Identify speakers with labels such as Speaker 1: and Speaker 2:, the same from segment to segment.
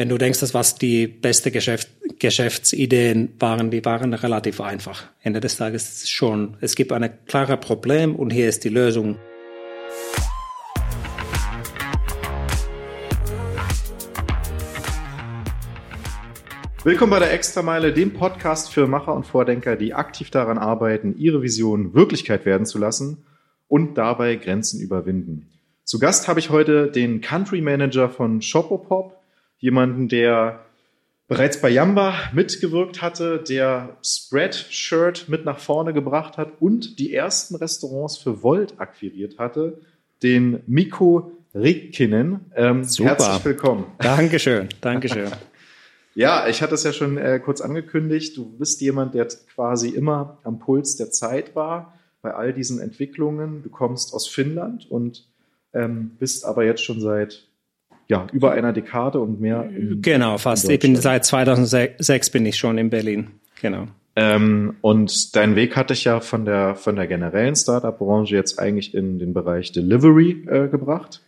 Speaker 1: wenn du denkst, dass was die beste Geschäft, Geschäftsideen waren, die waren relativ einfach. Ende des Tages schon, es gibt ein klares Problem und hier ist die Lösung.
Speaker 2: Willkommen bei der Extrameile, dem Podcast für Macher und Vordenker, die aktiv daran arbeiten, ihre Visionen Wirklichkeit werden zu lassen und dabei Grenzen überwinden. Zu Gast habe ich heute den Country Manager von Shopopop, jemanden, der bereits bei Yamba mitgewirkt hatte, der Spreadshirt mit nach vorne gebracht hat und die ersten Restaurants für Volt akquiriert hatte, den Mikko Rikkinen.
Speaker 1: Ähm, Super.
Speaker 2: Herzlich willkommen.
Speaker 1: Dankeschön, Dankeschön.
Speaker 2: ja, ich hatte es ja schon äh, kurz angekündigt. Du bist jemand, der quasi immer am Puls der Zeit war bei all diesen Entwicklungen. Du kommst aus Finnland und ähm, bist aber jetzt schon seit ja, über einer Dekade und mehr.
Speaker 1: Genau, fast. Ich bin seit 2006 bin ich schon in Berlin. Genau.
Speaker 2: Ähm, und dein Weg hatte ich ja von der, von der generellen Startup-Branche jetzt eigentlich in den Bereich Delivery äh, gebracht.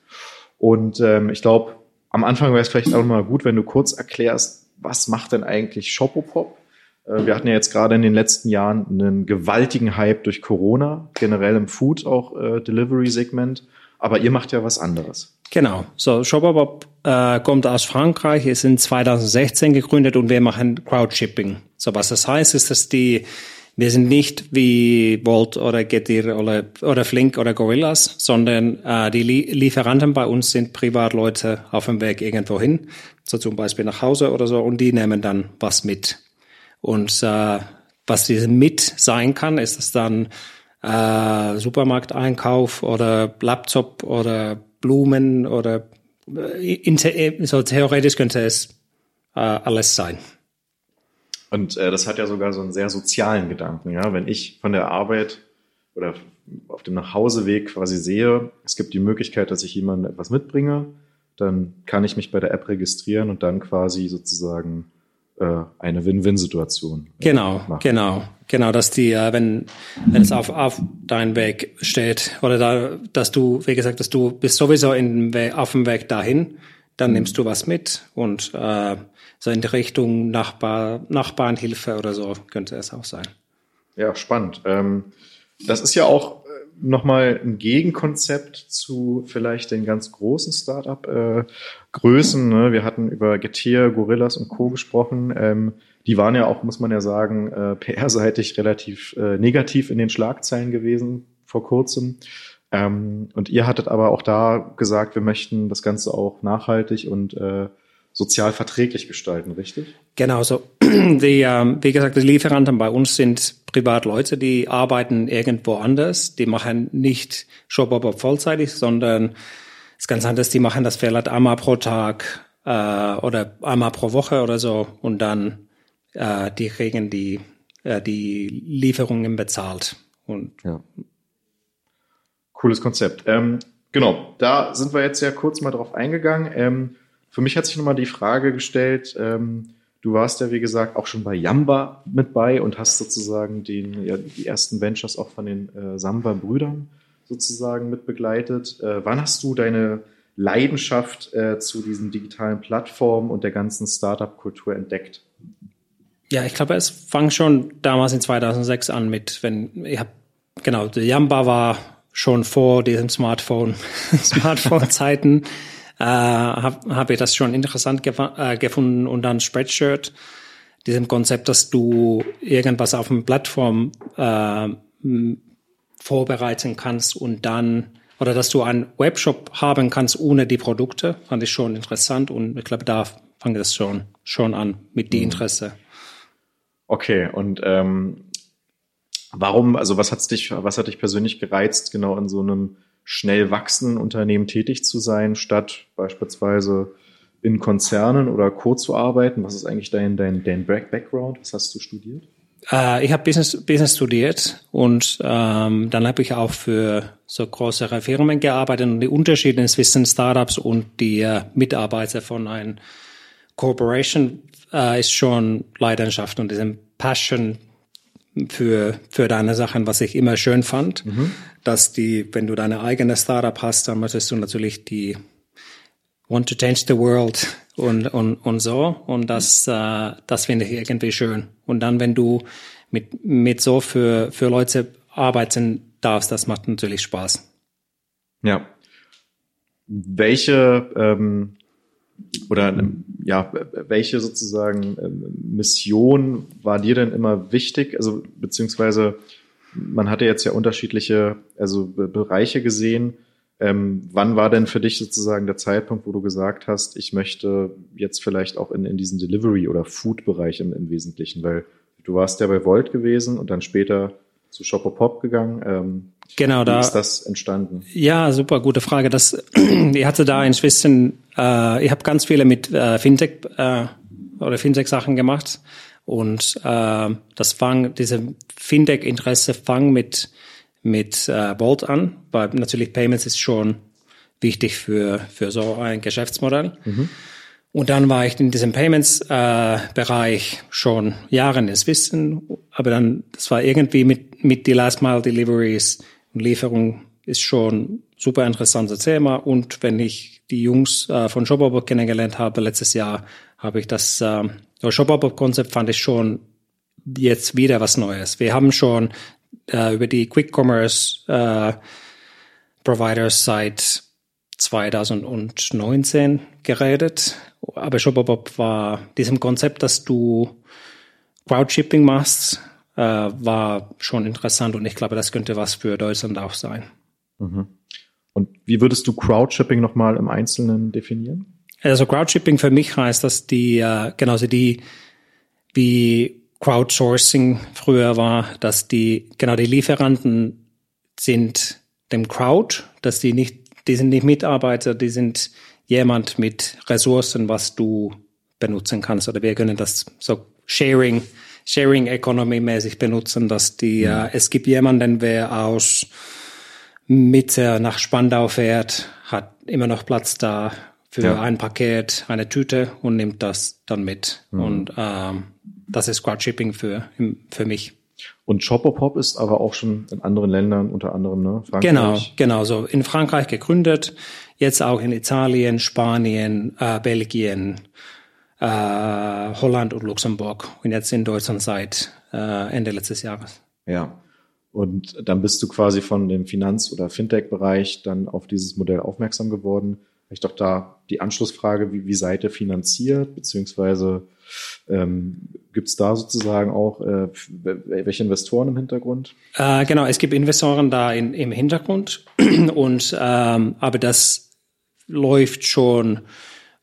Speaker 2: Und ähm, ich glaube, am Anfang wäre es vielleicht auch mal gut, wenn du kurz erklärst, was macht denn eigentlich Shopopop? Äh, wir hatten ja jetzt gerade in den letzten Jahren einen gewaltigen Hype durch Corona, generell im Food auch äh, Delivery-Segment. Aber ihr macht ja was anderes.
Speaker 1: Genau. So, Shopperbob äh, kommt aus Frankreich, ist in 2016 gegründet und wir machen Crowdshipping. So, was das heißt, ist, dass die, wir sind nicht wie Volt oder Getir oder, oder Flink oder Gorillas, sondern äh, die Lieferanten bei uns sind Privatleute auf dem Weg irgendwo hin, so zum Beispiel nach Hause oder so, und die nehmen dann was mit. Und äh, was diese mit sein kann, ist es dann äh, Supermarkteinkauf oder Laptop oder Blumen oder äh, so theoretisch könnte es äh, alles sein.
Speaker 2: Und äh, das hat ja sogar so einen sehr sozialen Gedanken, ja. Wenn ich von der Arbeit oder auf dem Nachhauseweg quasi sehe, es gibt die Möglichkeit, dass ich jemandem etwas mitbringe, dann kann ich mich bei der App registrieren und dann quasi sozusagen äh, eine Win-Win-Situation.
Speaker 1: Genau, machen. genau, genau, dass die, äh, wenn wenn es auf auf deinen Weg steht oder da, dass du, wie gesagt, dass du bist sowieso in, auf dem Weg dahin, dann mhm. nimmst du was mit und äh, so in die Richtung Nachbar, Nachbarnhilfe oder so könnte es auch sein.
Speaker 2: Ja, spannend. Ähm, das ist ja auch nochmal ein Gegenkonzept zu vielleicht den ganz großen Startup-Größen. Äh, ne? Wir hatten über Getir, Gorillas und Co. gesprochen. Ähm, die waren ja auch, muss man ja sagen, äh, PR-seitig relativ äh, negativ in den Schlagzeilen gewesen vor kurzem. Ähm, und ihr hattet aber auch da gesagt, wir möchten das Ganze auch nachhaltig und äh, sozial verträglich gestalten, richtig?
Speaker 1: Genau so. Die, ähm, wie gesagt, die Lieferanten bei uns sind Privatleute, die arbeiten irgendwo anders. Die machen nicht Shopper vollzeitig, sondern es ist ganz anders. Die machen das vielleicht einmal pro Tag äh, oder einmal pro Woche oder so und dann äh, die kriegen die äh, die Lieferungen bezahlt. Und ja.
Speaker 2: Cooles Konzept. Ähm, genau, da sind wir jetzt ja kurz mal drauf eingegangen. Ähm, für mich hat sich nochmal die Frage gestellt, ähm, du warst ja, wie gesagt, auch schon bei Yamba mit bei und hast sozusagen den, ja, die ersten Ventures auch von den äh, Samba-Brüdern sozusagen mit begleitet. Äh, wann hast du deine Leidenschaft äh, zu diesen digitalen Plattformen und der ganzen Startup-Kultur entdeckt?
Speaker 1: Ja, ich glaube, es fang schon damals in 2006 an mit, wenn ich habe genau, Yamba war schon vor diesem Smartphone, Smartphone-Zeiten äh, habe hab ich das schon interessant äh, gefunden und dann Spreadshirt, diesem Konzept, dass du irgendwas auf einer Plattform äh, vorbereiten kannst und dann oder dass du einen Webshop haben kannst ohne die Produkte, fand ich schon interessant und ich glaube, da fängt es schon schon an mit die mhm. Interesse.
Speaker 2: Okay, und ähm, warum, also was hat's dich, was hat dich persönlich gereizt, genau in so einem schnell wachsenden Unternehmen tätig zu sein, statt beispielsweise in Konzernen oder Co. zu arbeiten? Was ist eigentlich dein, dein, dein Background? Was hast du studiert?
Speaker 1: Äh, ich habe Business, Business studiert und ähm, dann habe ich auch für so größere Firmen gearbeitet und die Unterschiede zwischen Startups und die äh, Mitarbeiter von einer Corporation äh, ist schon Leidenschaft und diesem Passion für, für deine Sachen, was ich immer schön fand, mhm. dass die, wenn du deine eigene Startup hast, dann möchtest du natürlich die want to change the world und, und, und so. Und das, äh, das finde ich irgendwie schön. Und dann, wenn du mit, mit so für, für Leute arbeiten darfst, das macht natürlich Spaß.
Speaker 2: Ja. Welche ähm, oder ja, welche sozusagen ähm, Mission war dir denn immer wichtig? Also beziehungsweise man hatte jetzt ja unterschiedliche also Bereiche gesehen. Ähm, wann war denn für dich sozusagen der Zeitpunkt, wo du gesagt hast, ich möchte jetzt vielleicht auch in, in diesen Delivery- oder Food-Bereich im, im Wesentlichen? Weil du warst ja bei Volt gewesen und dann später zu Shopopop gegangen. Ähm,
Speaker 1: genau,
Speaker 2: wie
Speaker 1: da
Speaker 2: ist das entstanden?
Speaker 1: Ja, super, gute Frage. Das, ich hatte da inzwischen, äh, ich habe ganz viele mit äh, Fintech äh, oder Fintech-Sachen gemacht und äh, das fang, diese Fintech-Interesse fang mit mit äh, Bolt an, weil natürlich Payments ist schon wichtig für für so ein Geschäftsmodell. Mhm. Und dann war ich in diesem Payments-Bereich äh, schon Jahre ins Wissen, aber dann, das war irgendwie mit, mit die Last-Mile-Deliveries und Lieferung ist schon super interessantes Thema. Und wenn ich die Jungs äh, von Shopabot kennengelernt habe letztes Jahr, habe ich das, äh, das Shopabot-Konzept fand ich schon jetzt wieder was Neues. Wir haben schon äh, über die Quick Commerce äh, Providers seit 2019 geredet aber Shopperbob war diesem Konzept, dass du Crowdshipping machst, äh, war schon interessant und ich glaube, das könnte was für Deutschland auch sein.
Speaker 2: Mhm. Und wie würdest du Crowdshipping nochmal im Einzelnen definieren?
Speaker 1: Also Crowdshipping für mich heißt, dass die, äh, genauso die, wie Crowdsourcing früher war, dass die, genau die Lieferanten sind dem Crowd, dass die nicht, die sind nicht Mitarbeiter, die sind jemand mit Ressourcen, was du benutzen kannst. Oder wir können das so Sharing, Sharing Economy mäßig benutzen, dass die, ja. äh, es gibt jemanden, der aus Mitte nach Spandau fährt, hat immer noch Platz da für ja. ein Paket, eine Tüte und nimmt das dann mit. Mhm. Und ähm, das ist Crowdshipping für, für mich.
Speaker 2: Und Shopopop ist aber auch schon in anderen Ländern, unter anderem ne?
Speaker 1: Frankreich. Genau, genau. So in Frankreich gegründet, jetzt auch in Italien, Spanien, äh, Belgien, äh, Holland und Luxemburg und jetzt in Deutschland seit äh, Ende letztes Jahres.
Speaker 2: Ja. Und dann bist du quasi von dem Finanz- oder Fintech-Bereich dann auf dieses Modell aufmerksam geworden. Vielleicht doch da die Anschlussfrage, wie, wie seid ihr finanziert, beziehungsweise ähm, Gibt es da sozusagen auch äh, welche Investoren im Hintergrund?
Speaker 1: Äh, genau, es gibt Investoren da in, im Hintergrund und ähm, aber das läuft schon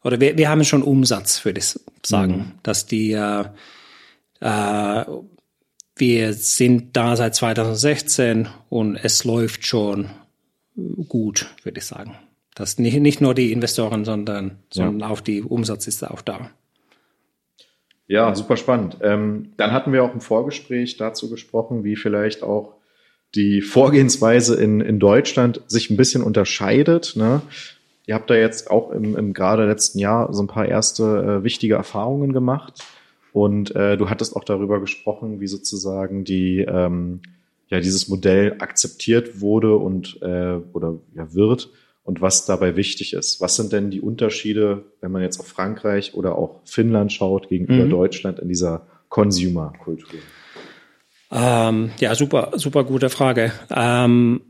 Speaker 1: oder wir, wir haben schon Umsatz, würde ich sagen, mhm. dass die äh, äh, wir sind da seit 2016 und es läuft schon gut, würde ich sagen. Das nicht, nicht nur die Investoren, sondern, sondern ja. auch die Umsatz ist auch da.
Speaker 2: Ja, super spannend. Ähm, dann hatten wir auch im Vorgespräch dazu gesprochen, wie vielleicht auch die Vorgehensweise in, in Deutschland sich ein bisschen unterscheidet. Ne? Ihr habt da jetzt auch im, im gerade letzten Jahr so ein paar erste äh, wichtige Erfahrungen gemacht. Und äh, du hattest auch darüber gesprochen, wie sozusagen die ähm, ja dieses Modell akzeptiert wurde und äh, oder ja wird und was dabei wichtig ist. Was sind denn die Unterschiede, wenn man jetzt auf Frankreich oder auch Finnland schaut gegenüber mhm. Deutschland in dieser Consumer-Kultur?
Speaker 1: Ähm, ja, super, super gute Frage. Ähm,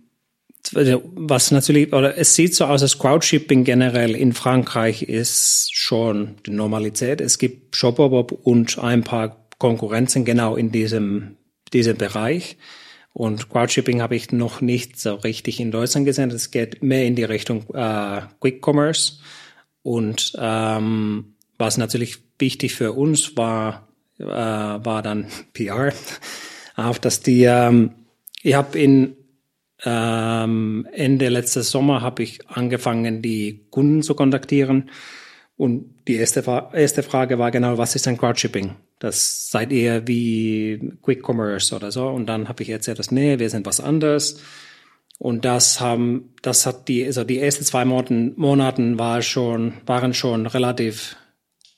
Speaker 1: was natürlich, oder es sieht so aus, dass Crowdshipping generell in Frankreich ist schon die Normalität. Es gibt Shopperbob und ein paar Konkurrenzen genau in diesem, diesem Bereich. Und Crowdshipping habe ich noch nicht so richtig in Deutschland gesehen. Es geht mehr in die Richtung äh, Quick Commerce. Und ähm, was natürlich wichtig für uns war, äh, war dann PR. Auch dass die, ähm, ich habe in ähm, Ende letztes Sommer habe ich angefangen, die Kunden zu kontaktieren. Und die erste, erste Frage war genau, was ist ein Crowdshipping? Das seid ihr wie Quick Commerce oder so. Und dann habe ich erzählt, dass nee, wir sind was anderes. Und das haben, das hat die, also die ersten zwei Monaten, Monaten war schon, waren schon relativ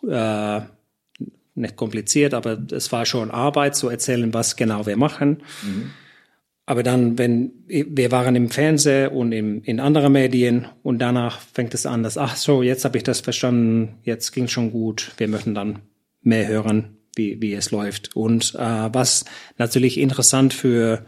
Speaker 1: äh, nicht kompliziert, aber es war schon Arbeit zu erzählen, was genau wir machen. Mhm. Aber dann, wenn wir waren im Fernsehen und im, in anderen Medien und danach fängt es an, dass ach so, jetzt habe ich das verstanden, jetzt ging schon gut. Wir möchten dann mehr hören, wie, wie es läuft. Und äh, was natürlich interessant für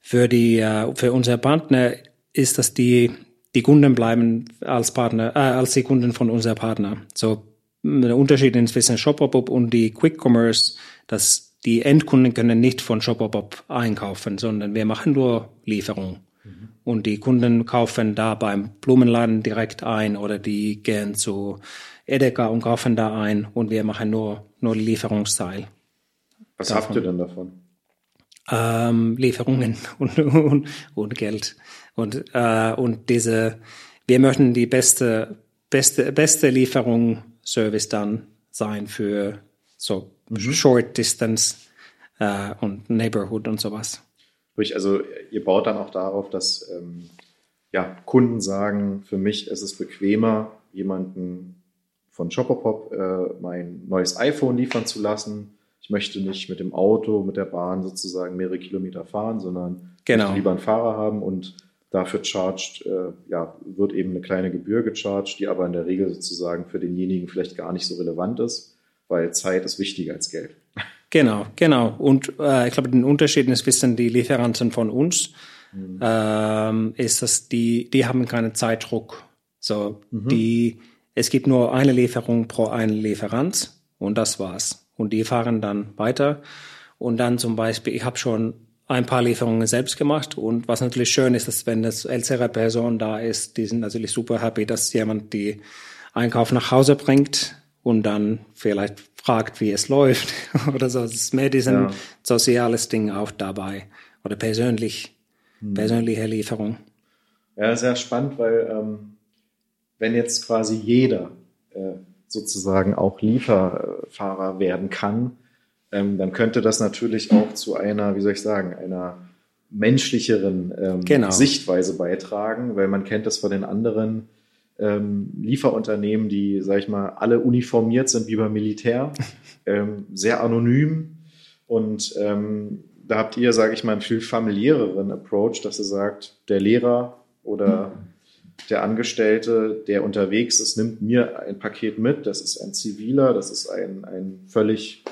Speaker 1: für die äh, für unsere Partner ist, dass die die Kunden bleiben als Partner äh, als die Kunden von unserem Partner. So der Unterschied zwischen Shopopop und die Quick Commerce, dass die Endkunden können nicht von Shopopop einkaufen, sondern wir machen nur Lieferung. Mhm. Und die Kunden kaufen da beim Blumenladen direkt ein oder die gehen zu Edeka und kaufen da ein und wir machen nur, nur Lieferungsteil.
Speaker 2: Was davon. habt ihr denn davon?
Speaker 1: Ähm, Lieferungen und, und, und Geld. Und, äh, und diese, wir möchten die beste, beste, beste Lieferung Service dann sein für so mhm. Short Distance äh, und Neighborhood und sowas.
Speaker 2: Also ihr baut dann auch darauf, dass ähm, ja, Kunden sagen, für mich ist es bequemer, jemanden von Shopperpop äh, mein neues iPhone liefern zu lassen. Ich möchte nicht mit dem Auto, mit der Bahn sozusagen mehrere Kilometer fahren, sondern genau. lieber einen Fahrer haben und dafür charged, äh, ja, wird eben eine kleine Gebühr gecharged, die aber in der Regel sozusagen für denjenigen vielleicht gar nicht so relevant ist, weil Zeit ist wichtiger als Geld.
Speaker 1: Genau, genau. Und äh, ich glaube, den Unterschied ist wissen die Lieferanten von uns, mhm. ähm, ist, dass die, die haben keinen Zeitdruck. So, mhm. die, es gibt nur eine Lieferung pro einen Lieferant und das war's. Und die fahren dann weiter. Und dann zum Beispiel, ich habe schon ein paar Lieferungen selbst gemacht. Und was natürlich schön ist, dass wenn das ältere Person da ist, die sind natürlich super happy, dass jemand die Einkauf nach Hause bringt und dann vielleicht fragt, wie es läuft oder so. Es ist mehr diesen ja. soziales Ding auch dabei oder persönlich, hm. persönliche Lieferung.
Speaker 2: Ja, sehr spannend, weil ähm, wenn jetzt quasi jeder äh, sozusagen auch Lieferfahrer werden kann, ähm, dann könnte das natürlich auch zu einer, wie soll ich sagen, einer menschlicheren ähm, genau. Sichtweise beitragen, weil man kennt das von den anderen ähm, Lieferunternehmen, die, sag ich mal, alle uniformiert sind wie beim Militär, ähm, sehr anonym und ähm, da habt ihr, sage ich mal, einen viel familiäreren Approach, dass ihr sagt, der Lehrer oder der Angestellte, der unterwegs ist, nimmt mir ein Paket mit. Das ist ein ziviler, das ist ein, ein völlig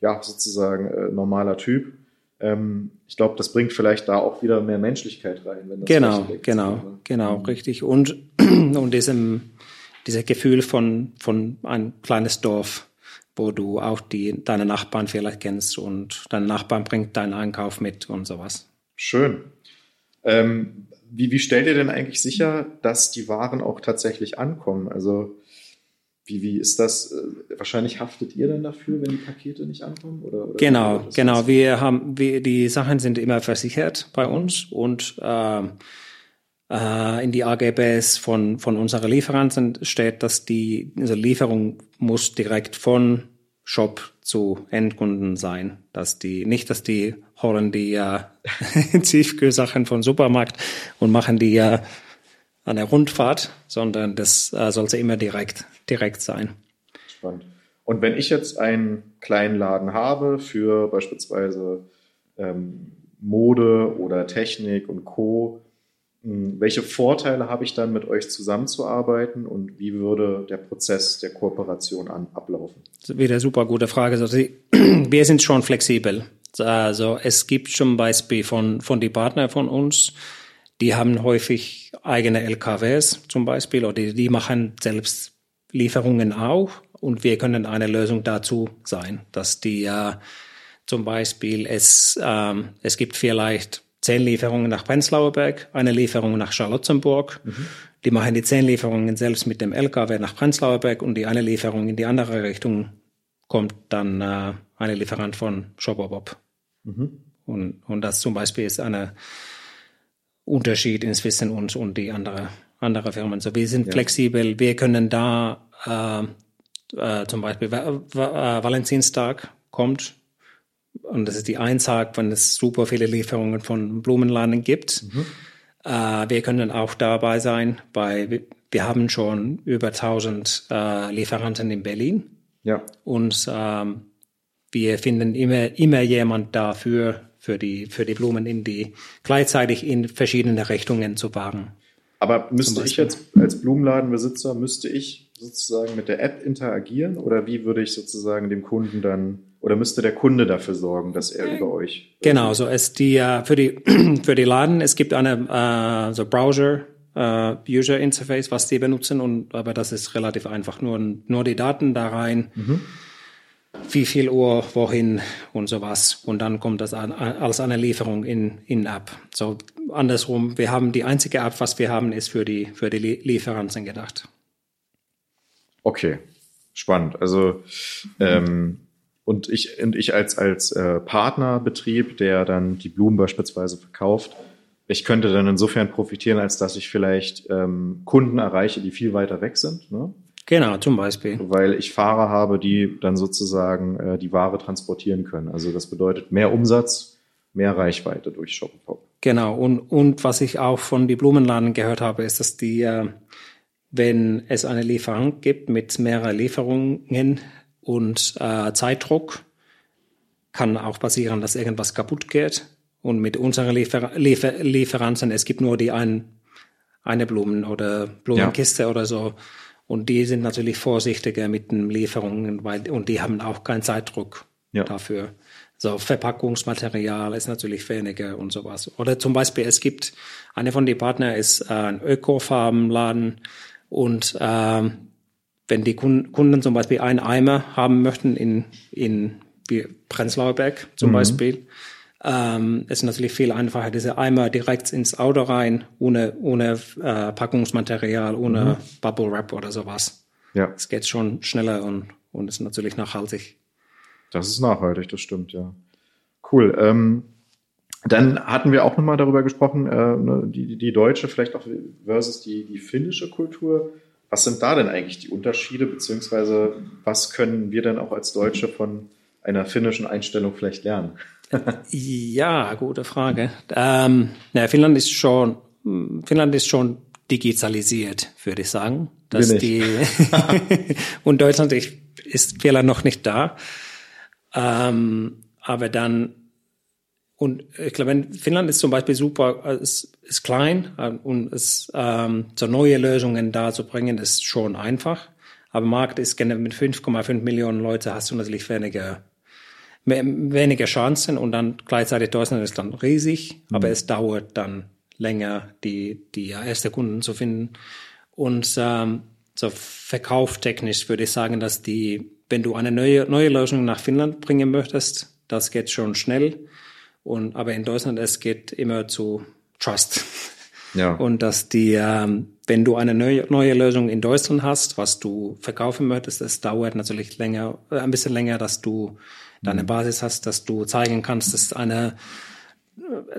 Speaker 2: ja, sozusagen äh, normaler Typ. Ähm, ich glaube, das bringt vielleicht da auch wieder mehr Menschlichkeit rein.
Speaker 1: Wenn das genau, genau, ne? genau, mhm. richtig. Und, und diesem, dieser Gefühl von, von ein kleines Dorf, wo du auch die, deine Nachbarn vielleicht kennst und dein Nachbarn bringt deinen Einkauf mit und sowas.
Speaker 2: Schön. Ähm, wie, wie stellt ihr denn eigentlich sicher, dass die Waren auch tatsächlich ankommen? Also wie, wie ist das? Äh, wahrscheinlich haftet ihr dann dafür, wenn die Pakete nicht ankommen? Oder, oder
Speaker 1: genau, genau. Wir haben, wir, die Sachen sind immer versichert bei uns und äh, äh, in die AGBs von, von unseren Lieferanten steht, dass die also Lieferung muss direkt von Shop zu Endkunden sein. Dass die, nicht, dass die holen die äh, Tiefkühlsachen von Supermarkt und machen die äh, an der Rundfahrt, sondern das äh, sollte immer direkt, direkt sein.
Speaker 2: Spannend. Und wenn ich jetzt einen kleinen Laden habe für beispielsweise ähm, Mode oder Technik und Co., welche Vorteile habe ich dann mit euch zusammenzuarbeiten und wie würde der Prozess der Kooperation an, ablaufen?
Speaker 1: Wieder super gute Frage. Also, wir sind schon flexibel. Also es gibt zum Beispiel von, von die Partner von uns, die haben häufig eigene LKWs zum Beispiel oder die, machen selbst Lieferungen auch und wir können eine Lösung dazu sein, dass die ja zum Beispiel es, ähm, es gibt vielleicht zehn Lieferungen nach Prenzlauer Berg, eine Lieferung nach Charlottenburg. Mhm. Die machen die zehn Lieferungen selbst mit dem LKW nach Prenzlauer Berg und die eine Lieferung in die andere Richtung kommt dann äh, eine Lieferant von Shopperbob. Mhm. Und, und das zum Beispiel ist eine Unterschied inzwischen uns und die andere, andere Firmen. So, wir sind ja. flexibel, wir können da äh, äh, zum Beispiel Valentinstag kommt und das ist die ein Tag, wenn es super viele Lieferungen von Blumenladen gibt. Mhm. Äh, wir können auch dabei sein, weil wir haben schon über 1000 äh, Lieferanten in Berlin.
Speaker 2: Ja.
Speaker 1: Und ähm, wir finden immer, immer jemand dafür für die, für die Blumen in die, gleichzeitig in verschiedene Richtungen zu wagen.
Speaker 2: Aber müsste ich jetzt als Blumenladenbesitzer, müsste ich sozusagen mit der App interagieren oder wie würde ich sozusagen dem Kunden dann oder müsste der Kunde dafür sorgen, dass er über euch?
Speaker 1: Genau, so ist die äh, für die für die Laden. Es gibt eine äh, so Browser äh, User Interface, was die benutzen und aber das ist relativ einfach. Nur nur die Daten da rein. Mhm wie viel Uhr, wohin und sowas. Und dann kommt das an, als eine Lieferung in, in App. So andersrum, wir haben die einzige App, was wir haben, ist für die, für die Lieferanten gedacht.
Speaker 2: Okay, spannend. Also, ähm, und ich, und ich als, als äh, Partnerbetrieb, der dann die Blumen beispielsweise verkauft, ich könnte dann insofern profitieren, als dass ich vielleicht ähm, Kunden erreiche, die viel weiter weg sind. Ne?
Speaker 1: Genau, zum Beispiel.
Speaker 2: Weil ich Fahrer habe, die dann sozusagen äh, die Ware transportieren können. Also das bedeutet mehr Umsatz, mehr Reichweite durch Shoppop.
Speaker 1: Genau, und, und was ich auch von die Blumenladen gehört habe, ist, dass die, äh, wenn es eine Lieferung gibt mit mehreren Lieferungen und äh, Zeitdruck, kann auch passieren, dass irgendwas kaputt geht. Und mit unseren Liefer Liefer Lieferanten, es gibt nur die ein, eine Blumen- oder Blumenkiste ja. oder so und die sind natürlich vorsichtiger mit den Lieferungen, weil, und die haben auch keinen Zeitdruck ja. dafür. So Verpackungsmaterial ist natürlich weniger und sowas. Oder zum Beispiel, es gibt, eine von den Partnern ist äh, ein Ökofarbenladen und äh, wenn die Kunden zum Beispiel einen Eimer haben möchten in, in Prenzlauer Berg zum mhm. Beispiel, ähm, es ist natürlich viel einfacher, diese Eimer direkt ins Auto rein, ohne, ohne äh, Packungsmaterial, ohne mhm. Bubble Wrap oder sowas. Ja. Es geht schon schneller und, und ist natürlich nachhaltig.
Speaker 2: Das ist nachhaltig, das stimmt, ja. Cool. Ähm, dann hatten wir auch nochmal darüber gesprochen, äh, ne, die, die deutsche vielleicht auch versus die, die finnische Kultur. Was sind da denn eigentlich die Unterschiede, beziehungsweise was können wir denn auch als Deutsche von einer finnischen Einstellung vielleicht lernen?
Speaker 1: ja, gute Frage. Ähm, ja, Finnland ist schon, Finnland ist schon digitalisiert, würde ich sagen. Dass die und Deutschland ist vielleicht noch nicht da. Ähm, aber dann und ich glaube, Finnland ist zum Beispiel super, ist, ist klein äh, und es ähm, so neue Lösungen da zu bringen, ist schon einfach. Aber Markt ist mit 5,5 Millionen Leute hast du natürlich weniger weniger Chancen und dann gleichzeitig Deutschland ist dann riesig, mhm. aber es dauert dann länger, die, die erste Kunden zu finden. Und ähm, so verkauftechnisch würde ich sagen, dass die, wenn du eine neue, neue Lösung nach Finnland bringen möchtest, das geht schon schnell. Und, aber in Deutschland, es geht immer zu Trust. Ja. Und dass die, ähm, wenn du eine neue, neue Lösung in Deutschland hast, was du verkaufen möchtest, es dauert natürlich länger, äh, ein bisschen länger, dass du deine mhm. Basis hast, dass du zeigen kannst, dass eine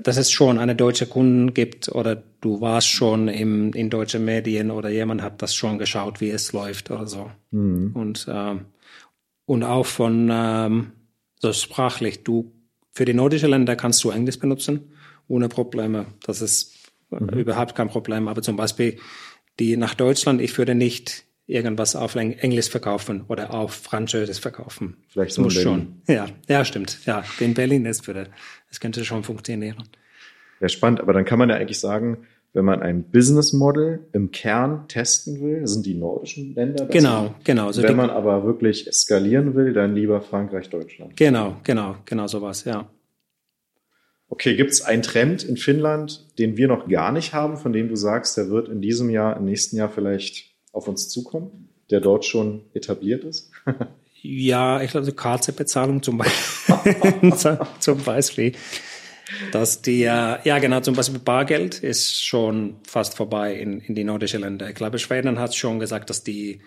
Speaker 1: dass es schon eine deutsche Kunden gibt oder du warst schon im, in deutsche Medien oder jemand hat das schon geschaut, wie es läuft oder so. Mhm. Und, ähm, und auch von ähm, so sprachlich, du für die nordischen Länder kannst du Englisch benutzen, ohne Probleme. Das ist mhm. überhaupt kein Problem. Aber zum Beispiel die nach Deutschland, ich würde nicht irgendwas auf Englisch verkaufen oder auf Französisch verkaufen.
Speaker 2: Vielleicht so muss schon.
Speaker 1: Ja, ja, stimmt. Ja, in Berlin ist würde, es könnte schon funktionieren.
Speaker 2: Ja, spannend. Aber dann kann man ja eigentlich sagen, wenn man ein Business Model im Kern testen will, sind die nordischen Länder.
Speaker 1: Genau, genau.
Speaker 2: So wenn man aber wirklich skalieren will, dann lieber Frankreich, Deutschland.
Speaker 1: Genau, genau, genau sowas, ja.
Speaker 2: Okay, gibt es einen Trend in Finnland, den wir noch gar nicht haben, von dem du sagst, der wird in diesem Jahr, im nächsten Jahr vielleicht auf uns zukommen, der dort schon etabliert ist?
Speaker 1: ja, ich glaube, Kartebezahlung zum Beispiel. zum Beispiel. Dass die, ja genau, zum Beispiel Bargeld ist schon fast vorbei in, in die nordischen Länder. Ich glaube, Schweden hat schon gesagt, dass die,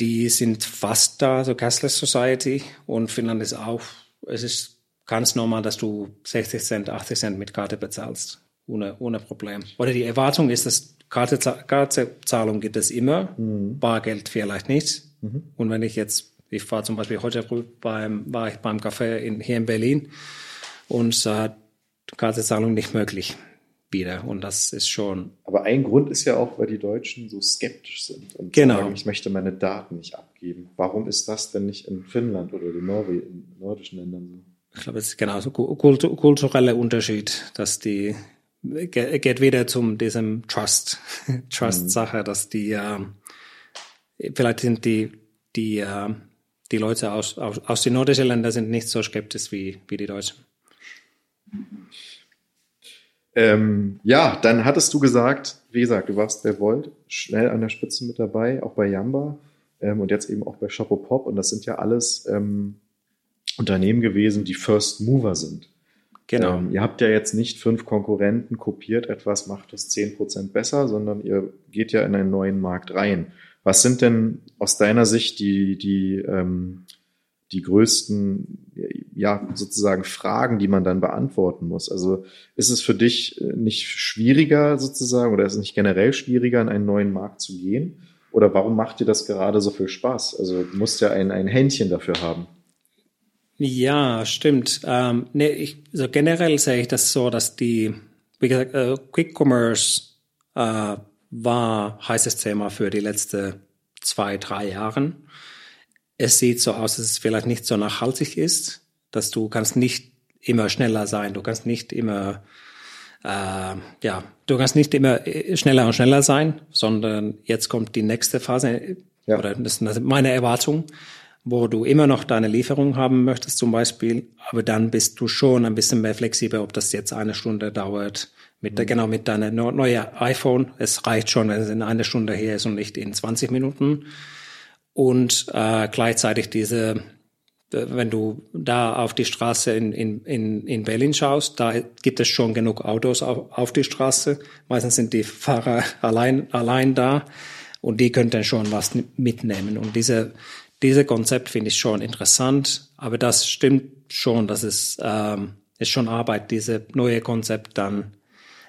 Speaker 1: die sind fast da, so Cashless Society und Finnland ist auch, es ist ganz normal, dass du 60 Cent, 80 Cent mit Karte bezahlst. Ohne, ohne Problem. Oder die Erwartung ist, dass Kartezahlung gibt es immer, mhm. Bargeld vielleicht nicht. Mhm. Und wenn ich jetzt, ich war zum Beispiel heute früh beim, war ich beim Café in, hier in Berlin und da hat Kartezahlung nicht möglich wieder. Und das ist schon.
Speaker 2: Aber ein Grund ist ja auch, weil die Deutschen so skeptisch sind und
Speaker 1: genau. sagen,
Speaker 2: ich möchte meine Daten nicht abgeben. Warum ist das denn nicht in Finnland oder den Norwe in nordischen Ländern so?
Speaker 1: ich glaube, es ist genauso kultu kultureller Unterschied, dass die geht wieder zum diesem Trust Trust Sache, dass die äh, vielleicht sind die die äh, die Leute aus, aus aus den nordischen Ländern sind nicht so skeptisch wie wie die Deutschen.
Speaker 2: Ähm, ja, dann hattest du gesagt, wie gesagt, du warst bei Volt schnell an der Spitze mit dabei, auch bei Yamba ähm, und jetzt eben auch bei Shoppo Pop und das sind ja alles ähm, Unternehmen gewesen, die First Mover sind. Genau. Ähm, ihr habt ja jetzt nicht fünf Konkurrenten kopiert, etwas macht das zehn Prozent besser, sondern ihr geht ja in einen neuen Markt rein. Was sind denn aus deiner Sicht die, die, ähm, die größten, ja, sozusagen Fragen, die man dann beantworten muss? Also ist es für dich äh, nicht schwieriger sozusagen oder ist es nicht generell schwieriger, in einen neuen Markt zu gehen? Oder warum macht dir das gerade so viel Spaß? Also du musst ja ein, ein Händchen dafür haben.
Speaker 1: Ja, stimmt. Ähm, nee, ich, also generell sehe ich das so, dass die, wie gesagt, äh, Quick Commerce äh, war heißes Thema für die letzten zwei, drei Jahren. Es sieht so aus, dass es vielleicht nicht so nachhaltig ist, dass du kannst nicht immer schneller sein, du kannst nicht immer äh, ja, du kannst nicht immer äh, schneller und schneller sein, sondern jetzt kommt die nächste Phase, ja. oder das ist meine Erwartung, wo du immer noch deine Lieferung haben möchtest zum Beispiel, aber dann bist du schon ein bisschen mehr flexibel, ob das jetzt eine Stunde dauert. Mit der, mhm. genau mit deiner neue iPhone. Es reicht schon, wenn es in einer Stunde her ist und nicht in 20 Minuten. Und äh, gleichzeitig diese, wenn du da auf die Straße in, in, in, in Berlin schaust, da gibt es schon genug Autos auf, auf die Straße. Meistens sind die Fahrer allein, allein da und die könnten schon was mitnehmen. Und diese diese Konzept finde ich schon interessant, aber das stimmt schon, dass es ähm, ist schon Arbeit, diese neue Konzept dann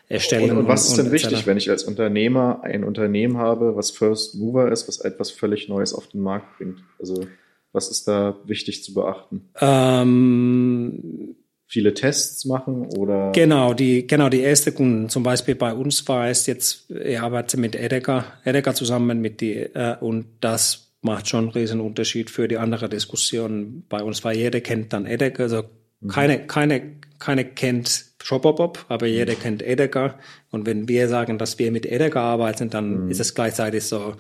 Speaker 1: erstellen.
Speaker 2: Und, und was ist denn wichtig, wenn ich als Unternehmer ein Unternehmen habe, was First Mover ist, was etwas völlig Neues auf den Markt bringt? Also was ist da wichtig zu beachten?
Speaker 1: Ähm,
Speaker 2: Viele Tests machen oder?
Speaker 1: Genau, die, genau, die erste Kunden, zum Beispiel bei uns war es jetzt, ich arbeite mit Edeka, Edeka zusammen mit die, äh, und das macht schon einen riesen Unterschied für die andere Diskussion bei uns, weil jeder kennt dann Edeka, also mhm. keine, keine, keine kennt Shopopop, aber jeder kennt Edeka. Und wenn wir sagen, dass wir mit Edeka arbeiten, dann mhm. ist es gleichzeitig so,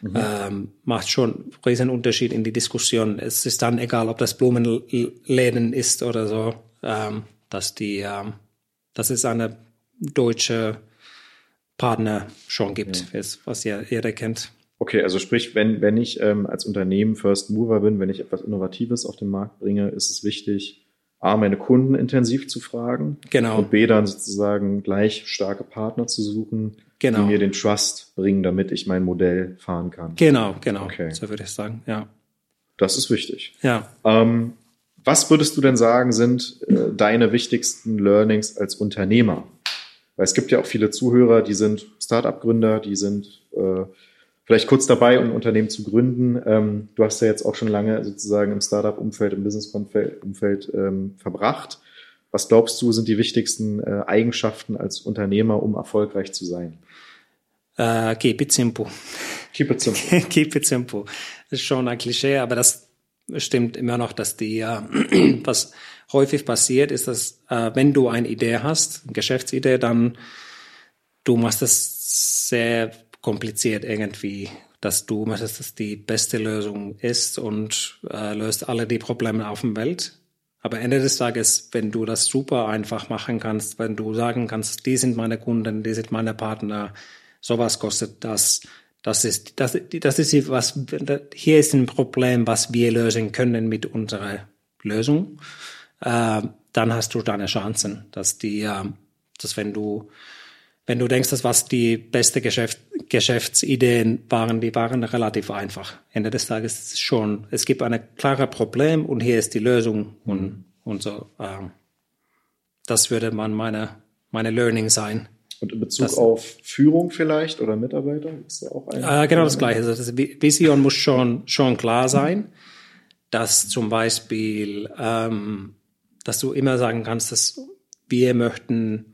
Speaker 1: mhm. ähm, macht schon einen riesen Unterschied in die Diskussion. Es ist dann egal, ob das Blumenläden ist oder so, ähm, dass die, ähm, dass es eine deutsche Partner schon gibt, ja. was ja jeder kennt.
Speaker 2: Okay, also sprich, wenn, wenn ich ähm, als Unternehmen First Mover bin, wenn ich etwas Innovatives auf den Markt bringe, ist es wichtig, A, meine Kunden intensiv zu fragen.
Speaker 1: Genau.
Speaker 2: Und B, dann sozusagen gleich starke Partner zu suchen, genau. die mir den Trust bringen, damit ich mein Modell fahren kann.
Speaker 1: Genau, genau. Okay. So würde ich sagen, ja.
Speaker 2: Das ist wichtig.
Speaker 1: Ja.
Speaker 2: Ähm, was würdest du denn sagen, sind äh, deine wichtigsten Learnings als Unternehmer? Weil es gibt ja auch viele Zuhörer, die sind Start-up-Gründer, die sind äh, vielleicht kurz dabei, um ein Unternehmen zu gründen. Ähm, du hast ja jetzt auch schon lange sozusagen im Startup-Umfeld, im Business-Umfeld ähm, verbracht. Was glaubst du, sind die wichtigsten äh, Eigenschaften als Unternehmer, um erfolgreich zu sein?
Speaker 1: Uh, keep it simple.
Speaker 2: Keep it simple.
Speaker 1: keep it simple. Das ist schon ein Klischee, aber das stimmt immer noch, dass die, uh, was häufig passiert, ist, dass uh, wenn du eine Idee hast, eine Geschäftsidee, dann du machst das sehr kompliziert irgendwie, dass du möchtest, dass die beste Lösung ist und äh, löst alle die Probleme auf der Welt. Aber Ende des Tages, wenn du das super einfach machen kannst, wenn du sagen kannst, die sind meine Kunden, die sind meine Partner, sowas kostet das, das ist, das, das ist was, hier ist ein Problem, was wir lösen können mit unserer Lösung. Äh, dann hast du deine Chancen, dass die, äh, dass wenn du wenn du denkst, dass was die beste Geschäft, Geschäftsideen waren, die waren relativ einfach. Ende des Tages schon, es gibt ein klares Problem und hier ist die Lösung und, und so. Ähm, das würde man meine, meine Learning sein.
Speaker 2: Und in Bezug das, auf Führung vielleicht oder Mitarbeiter ist da auch ein.
Speaker 1: Äh, genau das Gleiche. Also das Vision muss schon, schon klar sein, dass zum Beispiel, ähm, dass du immer sagen kannst, dass wir möchten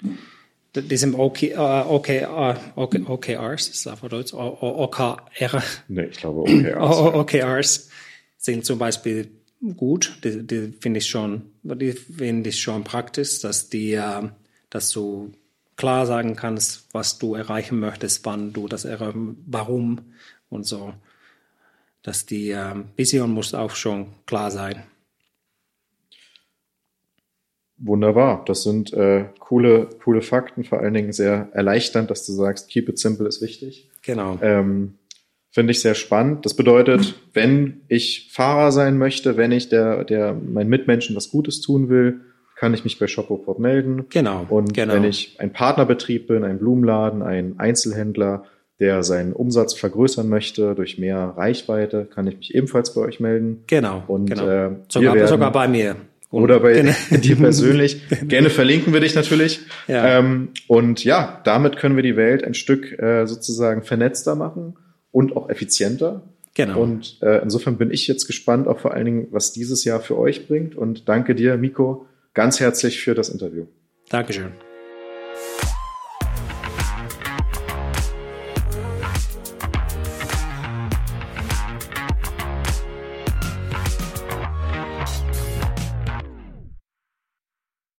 Speaker 1: diesem OK, uh, OK, uh, OK, OKRs, ist auf Deutsch, OKR.
Speaker 2: Nee, ich glaube OKRs.
Speaker 1: OKRs sind zum Beispiel gut. Die, die finde ich schon, die finde ich schon praktisch, dass die, äh, dass du klar sagen kannst, was du erreichen möchtest, wann du das erreichen, warum und so. Dass die äh, Vision muss auch schon klar sein.
Speaker 2: Wunderbar. Das sind äh, coole, coole Fakten, vor allen Dingen sehr erleichternd, dass du sagst, keep it simple ist wichtig.
Speaker 1: Genau.
Speaker 2: Ähm, Finde ich sehr spannend. Das bedeutet, wenn ich Fahrer sein möchte, wenn ich der, der meinen Mitmenschen was Gutes tun will, kann ich mich bei Shopoport melden.
Speaker 1: Genau.
Speaker 2: Und
Speaker 1: genau.
Speaker 2: wenn ich ein Partnerbetrieb bin, ein Blumenladen, ein Einzelhändler, der seinen Umsatz vergrößern möchte durch mehr Reichweite, kann ich mich ebenfalls bei euch melden.
Speaker 1: Genau.
Speaker 2: Und
Speaker 1: genau.
Speaker 2: Äh,
Speaker 1: sogar,
Speaker 2: werden,
Speaker 1: sogar bei mir.
Speaker 2: Und oder bei genau. dir persönlich. Gerne verlinken wir dich natürlich.
Speaker 1: Ja.
Speaker 2: Ähm, und ja, damit können wir die Welt ein Stück äh, sozusagen vernetzter machen und auch effizienter.
Speaker 1: Genau.
Speaker 2: Und äh, insofern bin ich jetzt gespannt, auch vor allen Dingen, was dieses Jahr für euch bringt. Und danke dir, Miko, ganz herzlich für das Interview.
Speaker 1: Dankeschön.